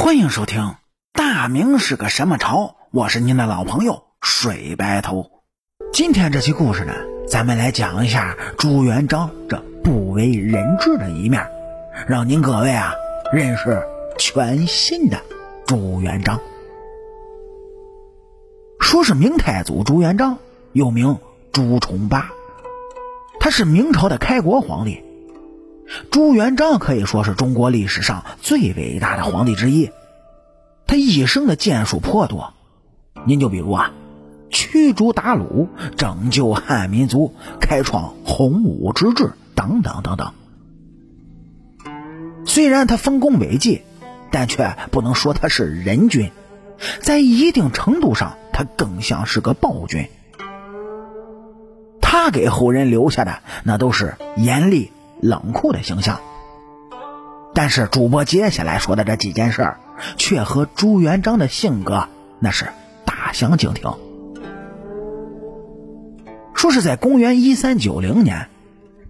欢迎收听《大明是个什么朝》，我是您的老朋友水白头。今天这期故事呢，咱们来讲一下朱元璋这不为人知的一面，让您各位啊认识全新的朱元璋。说是明太祖朱元璋，又名朱重八，他是明朝的开国皇帝。朱元璋可以说是中国历史上最伟大的皇帝之一，他一生的建树颇多。您就比如啊，驱逐鞑虏、拯救汉民族、开创洪武之治等等等等。虽然他丰功伟绩，但却不能说他是仁君，在一定程度上，他更像是个暴君。他给后人留下的那都是严厉。冷酷的形象，但是主播接下来说的这几件事儿，却和朱元璋的性格那是大相径庭。说是在公元一三九零年，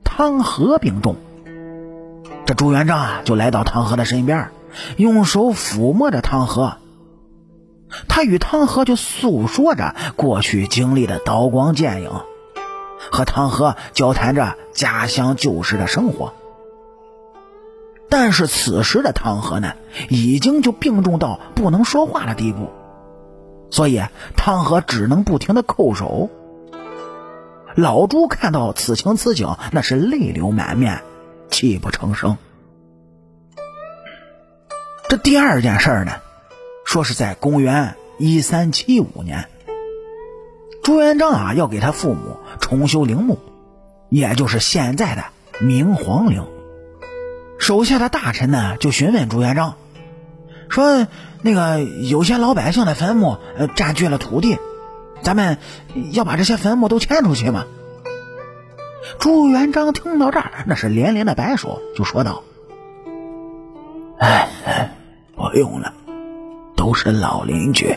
汤和病重，这朱元璋啊就来到汤和的身边，用手抚摸着汤和，他与汤和就诉说着过去经历的刀光剑影。和汤和交谈着家乡旧时的生活，但是此时的汤和呢，已经就病重到不能说话的地步，所以汤和只能不停的叩首。老朱看到此情此景，那是泪流满面，泣不成声。这第二件事呢，说是在公元一三七五年。朱元璋啊，要给他父母重修陵墓，也就是现在的明皇陵。手下的大臣呢，就询问朱元璋，说：“那个有些老百姓的坟墓呃占据了土地，咱们要把这些坟墓都迁出去吗？”朱元璋听到这儿，那是连连的摆手，就说道：“哎，不用了，都是老邻居。”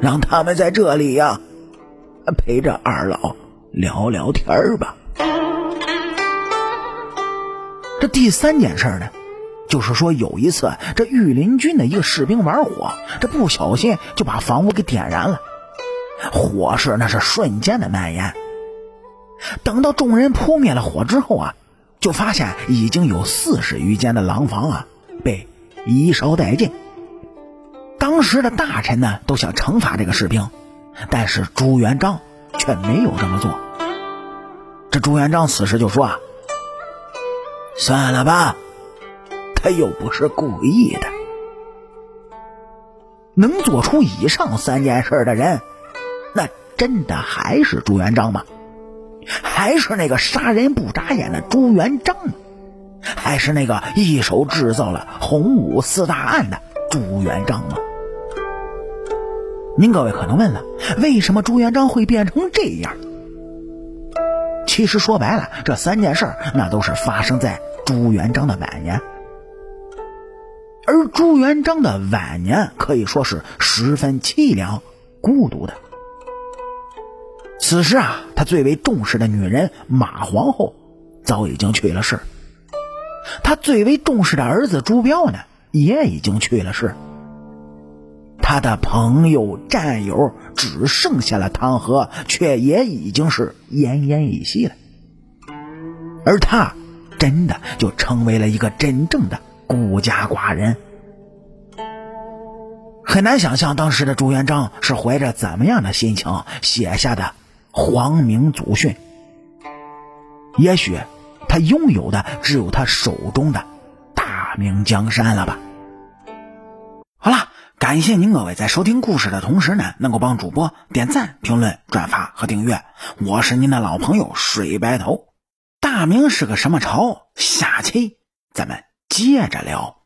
让他们在这里呀，陪着二老聊聊天吧。这第三件事呢，就是说有一次，这御林军的一个士兵玩火，这不小心就把房屋给点燃了，火势那是瞬间的蔓延。等到众人扑灭了火之后啊，就发现已经有四十余间的廊坊啊被一烧殆尽。当时的大臣呢都想惩罚这个士兵，但是朱元璋却没有这么做。这朱元璋此时就说：“啊，算了吧，他又不是故意的。能做出以上三件事的人，那真的还是朱元璋吗？还是那个杀人不眨眼的朱元璋吗？还是那个一手制造了洪武四大案的朱元璋吗？”您各位可能问了，为什么朱元璋会变成这样？其实说白了，这三件事那都是发生在朱元璋的晚年。而朱元璋的晚年可以说是十分凄凉、孤独的。此时啊，他最为重视的女人马皇后早已经去了世，他最为重视的儿子朱标呢，也已经去了世。他的朋友战友只剩下了汤和，却也已经是奄奄一息了。而他真的就成为了一个真正的孤家寡人。很难想象当时的朱元璋是怀着怎么样的心情写下的皇明祖训。也许他拥有的只有他手中的大明江山了吧。感谢您各位在收听故事的同时呢，能够帮主播点赞、评论、转发和订阅。我是您的老朋友水白头。大明是个什么朝？下期咱们接着聊。